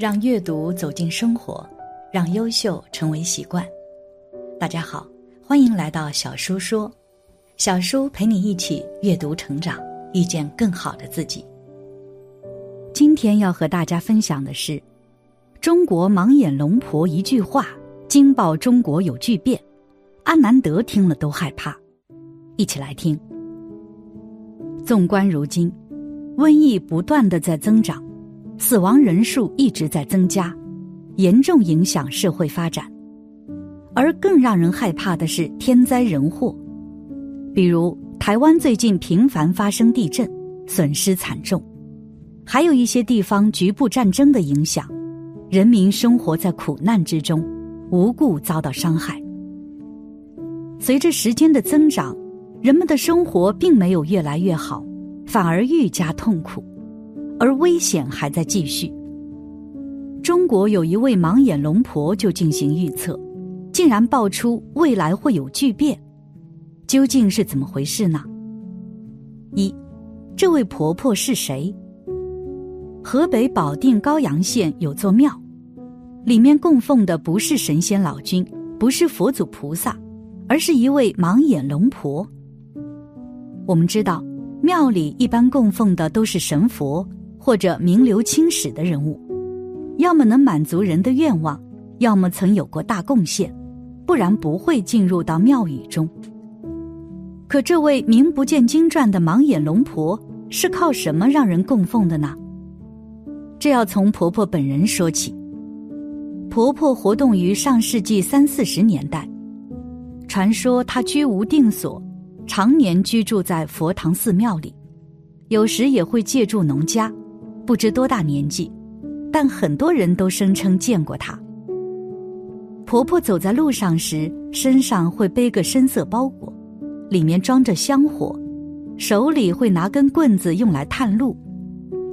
让阅读走进生活，让优秀成为习惯。大家好，欢迎来到小叔说，小叔陪你一起阅读成长，遇见更好的自己。今天要和大家分享的是，中国盲眼龙婆一句话惊爆中国有巨变，阿南德听了都害怕。一起来听。纵观如今，瘟疫不断的在增长。死亡人数一直在增加，严重影响社会发展。而更让人害怕的是天灾人祸，比如台湾最近频繁发生地震，损失惨重；还有一些地方局部战争的影响，人民生活在苦难之中，无故遭到伤害。随着时间的增长，人们的生活并没有越来越好，反而愈加痛苦。而危险还在继续。中国有一位盲眼龙婆就进行预测，竟然爆出未来会有巨变，究竟是怎么回事呢？一，这位婆婆是谁？河北保定高阳县有座庙，里面供奉的不是神仙老君，不是佛祖菩萨，而是一位盲眼龙婆。我们知道，庙里一般供奉的都是神佛。或者名留青史的人物，要么能满足人的愿望，要么曾有过大贡献，不然不会进入到庙宇中。可这位名不见经传的盲眼龙婆是靠什么让人供奉的呢？这要从婆婆本人说起。婆婆活动于上世纪三四十年代，传说她居无定所，常年居住在佛堂寺庙里，有时也会借住农家。不知多大年纪，但很多人都声称见过她。婆婆走在路上时，身上会背个深色包裹，里面装着香火，手里会拿根棍子用来探路，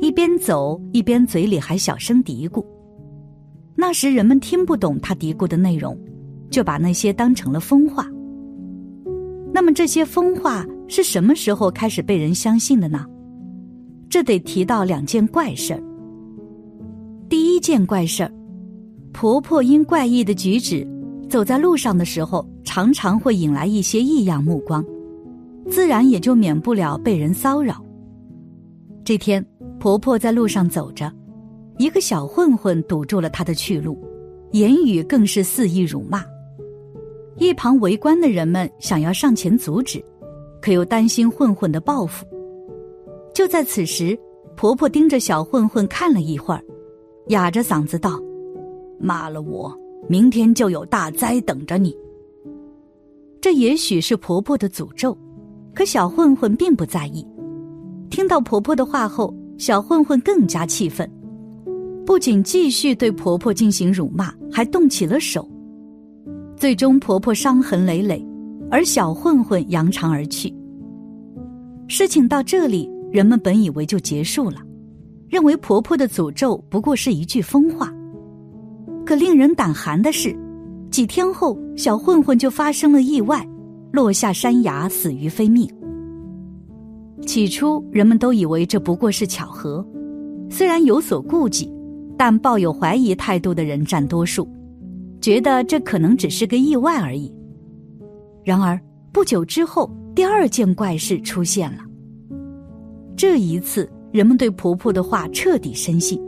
一边走一边嘴里还小声嘀咕。那时人们听不懂她嘀咕的内容，就把那些当成了疯话。那么这些疯话是什么时候开始被人相信的呢？这得提到两件怪事儿。第一件怪事儿，婆婆因怪异的举止，走在路上的时候，常常会引来一些异样目光，自然也就免不了被人骚扰。这天，婆婆在路上走着，一个小混混堵住了她的去路，言语更是肆意辱骂。一旁围观的人们想要上前阻止，可又担心混混的报复。就在此时，婆婆盯着小混混看了一会儿，哑着嗓子道：“骂了我，明天就有大灾等着你。”这也许是婆婆的诅咒，可小混混并不在意。听到婆婆的话后，小混混更加气愤，不仅继续对婆婆进行辱骂，还动起了手。最终，婆婆伤痕累累，而小混混扬长而去。事情到这里。人们本以为就结束了，认为婆婆的诅咒不过是一句疯话。可令人胆寒的是，几天后小混混就发生了意外，落下山崖，死于非命。起初人们都以为这不过是巧合，虽然有所顾忌，但抱有怀疑态度的人占多数，觉得这可能只是个意外而已。然而不久之后，第二件怪事出现了。这一次，人们对婆婆的话彻底深信。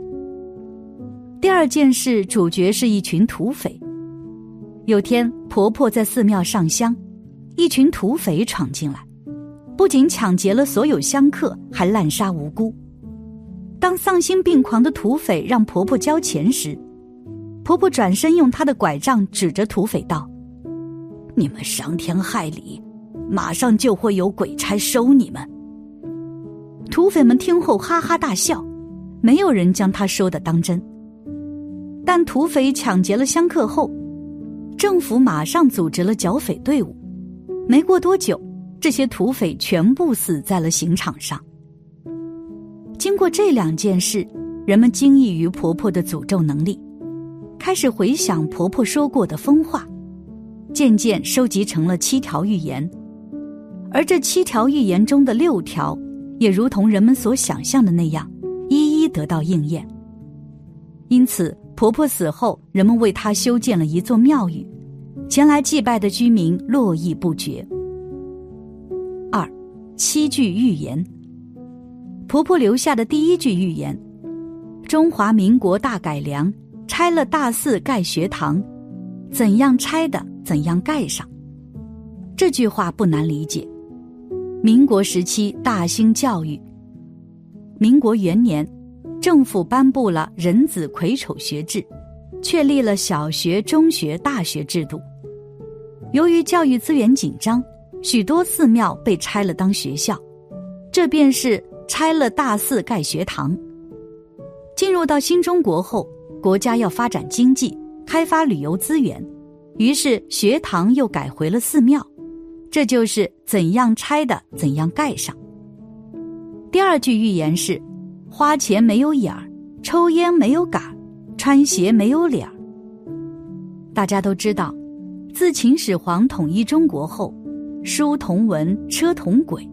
第二件事，主角是一群土匪。有天，婆婆在寺庙上香，一群土匪闯进来，不仅抢劫了所有香客，还滥杀无辜。当丧心病狂的土匪让婆婆交钱时，婆婆转身用她的拐杖指着土匪道：“你们伤天害理，马上就会有鬼差收你们。”土匪们听后哈哈大笑，没有人将他说的当真。但土匪抢劫了香客后，政府马上组织了剿匪队伍。没过多久，这些土匪全部死在了刑场上。经过这两件事，人们惊异于婆婆的诅咒能力，开始回想婆婆说过的疯话，渐渐收集成了七条预言。而这七条预言中的六条。也如同人们所想象的那样，一一得到应验。因此婆婆死后，人们为她修建了一座庙宇，前来祭拜的居民络绎不绝。二，七句预言。婆婆留下的第一句预言：“中华民国大改良，拆了大寺盖学堂，怎样拆的，怎样盖上。”这句话不难理解。民国时期大兴教育，民国元年，政府颁布了人子癸丑学制，确立了小学、中学、大学制度。由于教育资源紧张，许多寺庙被拆了当学校，这便是。拆了大寺盖学堂。进入到新中国后，国家要发展经济，开发旅游资源，于是学堂又改回了寺庙。这就是怎样拆的，怎样盖上。第二句预言是：花钱没有眼儿，抽烟没有杆儿，穿鞋没有脸儿。大家都知道，自秦始皇统一中国后，书同文，车同轨。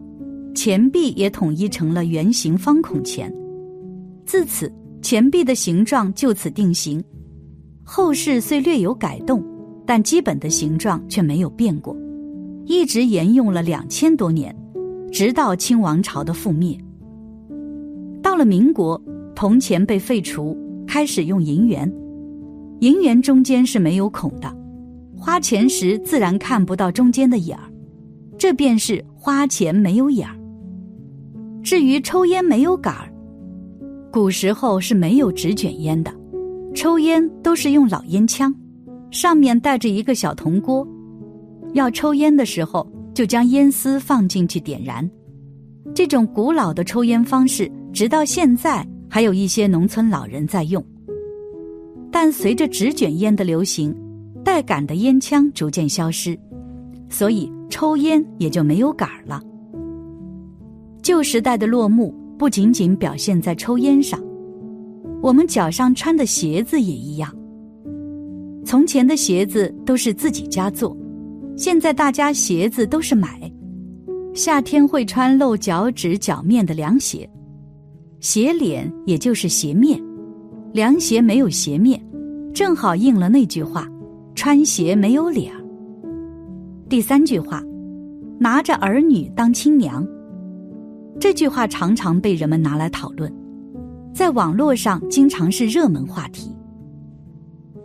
钱币也统一成了圆形方孔钱，自此钱币的形状就此定型。后世虽略有改动，但基本的形状却没有变过，一直沿用了两千多年，直到清王朝的覆灭。到了民国，铜钱被废除，开始用银元，银元中间是没有孔的，花钱时自然看不到中间的眼儿，这便是花钱没有眼儿。至于抽烟没有杆儿，古时候是没有纸卷烟的，抽烟都是用老烟枪，上面带着一个小铜锅，要抽烟的时候就将烟丝放进去点燃。这种古老的抽烟方式，直到现在还有一些农村老人在用。但随着纸卷烟的流行，带杆的烟枪逐渐消失，所以抽烟也就没有杆儿了。旧时代的落幕不仅仅表现在抽烟上，我们脚上穿的鞋子也一样。从前的鞋子都是自己家做，现在大家鞋子都是买。夏天会穿露脚趾脚面的凉鞋，鞋脸也就是鞋面，凉鞋没有鞋面，正好应了那句话：穿鞋没有脸儿。第三句话，拿着儿女当亲娘。这句话常常被人们拿来讨论，在网络上经常是热门话题。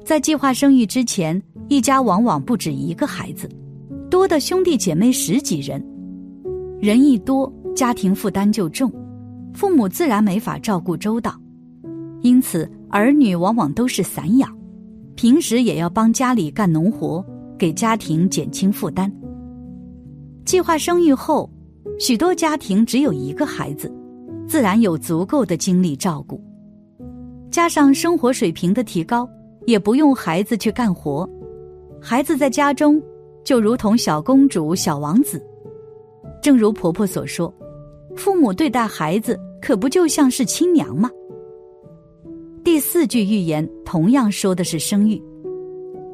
在计划生育之前，一家往往不止一个孩子，多的兄弟姐妹十几人，人一多，家庭负担就重，父母自然没法照顾周到，因此儿女往往都是散养，平时也要帮家里干农活，给家庭减轻负担。计划生育后。许多家庭只有一个孩子，自然有足够的精力照顾，加上生活水平的提高，也不用孩子去干活，孩子在家中就如同小公主、小王子。正如婆婆所说，父母对待孩子可不就像是亲娘吗？第四句预言同样说的是生育，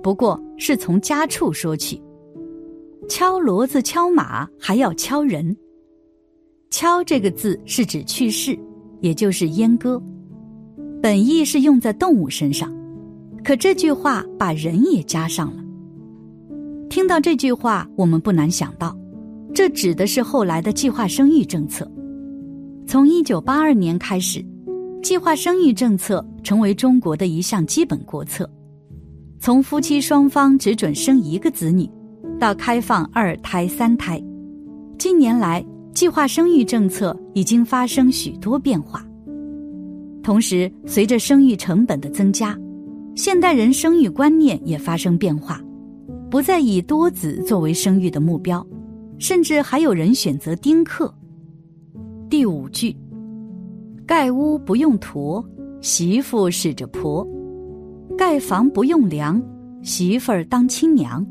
不过是从家畜说起，敲骡子、敲马，还要敲人。敲这个字是指去世，也就是阉割，本意是用在动物身上，可这句话把人也加上了。听到这句话，我们不难想到，这指的是后来的计划生育政策。从一九八二年开始，计划生育政策成为中国的一项基本国策。从夫妻双方只准生一个子女，到开放二胎、三胎，近年来。计划生育政策已经发生许多变化，同时随着生育成本的增加，现代人生育观念也发生变化，不再以多子作为生育的目标，甚至还有人选择丁克。第五句，盖屋不用驮，媳妇使着婆；盖房不用梁，媳妇儿当亲娘。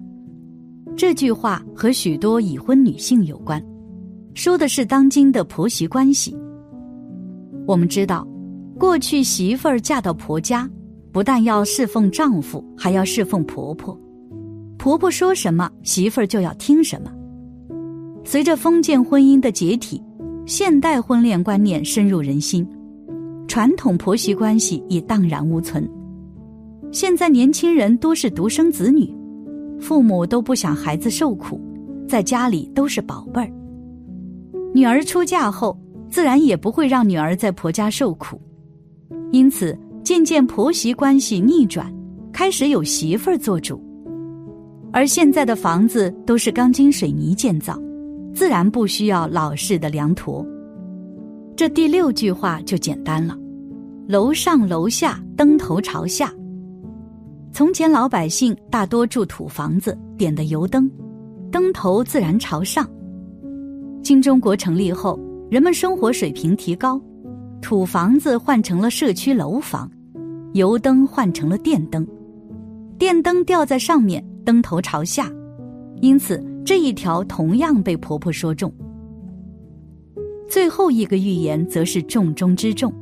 这句话和许多已婚女性有关。说的是当今的婆媳关系。我们知道，过去媳妇儿嫁到婆家，不但要侍奉丈夫，还要侍奉婆婆。婆婆说什么，媳妇儿就要听什么。随着封建婚姻的解体，现代婚恋观念深入人心，传统婆媳关系已荡然无存。现在年轻人多是独生子女，父母都不想孩子受苦，在家里都是宝贝儿。女儿出嫁后，自然也不会让女儿在婆家受苦，因此渐渐婆媳关系逆转，开始有媳妇儿做主。而现在的房子都是钢筋水泥建造，自然不需要老式的凉坨。这第六句话就简单了：楼上楼下灯头朝下。从前老百姓大多住土房子，点的油灯，灯头自然朝上。新中国成立后，人们生活水平提高，土房子换成了社区楼房，油灯换成了电灯，电灯吊在上面。灯头朝下，因此这一条同样被婆婆说中。最后一个预言则是重中之重，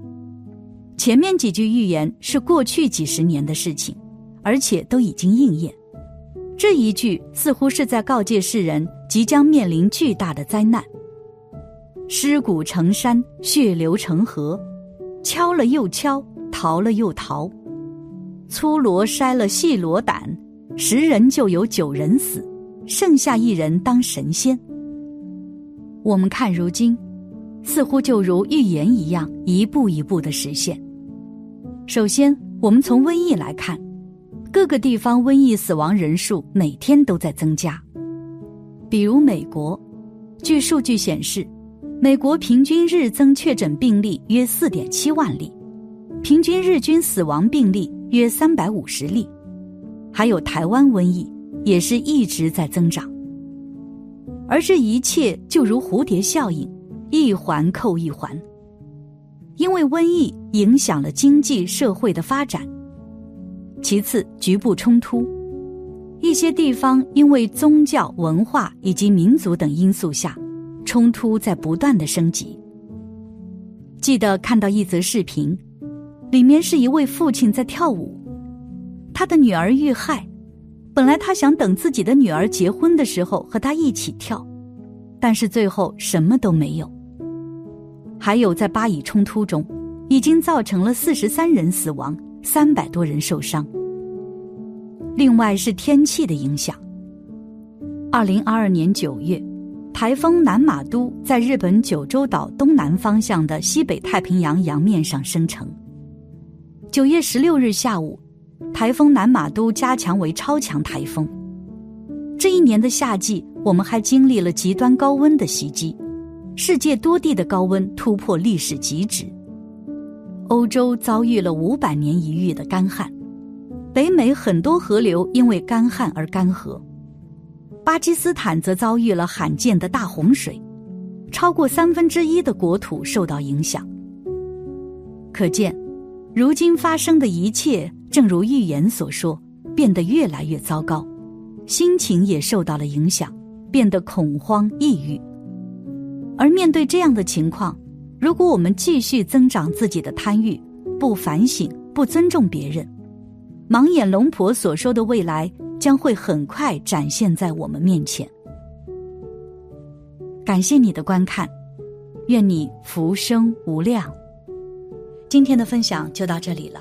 前面几句预言是过去几十年的事情，而且都已经应验。这一句似乎是在告诫世人即将面临巨大的灾难：尸骨成山，血流成河，敲了又敲，逃了又逃，粗罗筛了细罗胆。十人就有九人死，剩下一人当神仙。我们看如今，似乎就如预言一样，一步一步的实现。首先，我们从瘟疫来看，各个地方瘟疫死亡人数每天都在增加。比如美国，据数据显示，美国平均日增确诊病例约四点七万例，平均日均死亡病例约三百五十例。还有台湾瘟疫也是一直在增长，而这一切就如蝴蝶效应，一环扣一环。因为瘟疫影响了经济社会的发展，其次局部冲突，一些地方因为宗教文化以及民族等因素下，冲突在不断的升级。记得看到一则视频，里面是一位父亲在跳舞。他的女儿遇害，本来他想等自己的女儿结婚的时候和他一起跳，但是最后什么都没有。还有在巴以冲突中，已经造成了四十三人死亡，三百多人受伤。另外是天气的影响。二零二二年九月，台风南马都在日本九州岛东南方向的西北太平洋洋面上生成。九月十六日下午。台风南马都加强为超强台风。这一年的夏季，我们还经历了极端高温的袭击，世界多地的高温突破历史极值。欧洲遭遇了五百年一遇的干旱，北美很多河流因为干旱而干涸，巴基斯坦则遭遇了罕见的大洪水，超过三分之一的国土受到影响。可见，如今发生的一切。正如预言所说，变得越来越糟糕，心情也受到了影响，变得恐慌抑郁。而面对这样的情况，如果我们继续增长自己的贪欲，不反省，不尊重别人，盲眼龙婆所说的未来将会很快展现在我们面前。感谢你的观看，愿你福生无量。今天的分享就到这里了。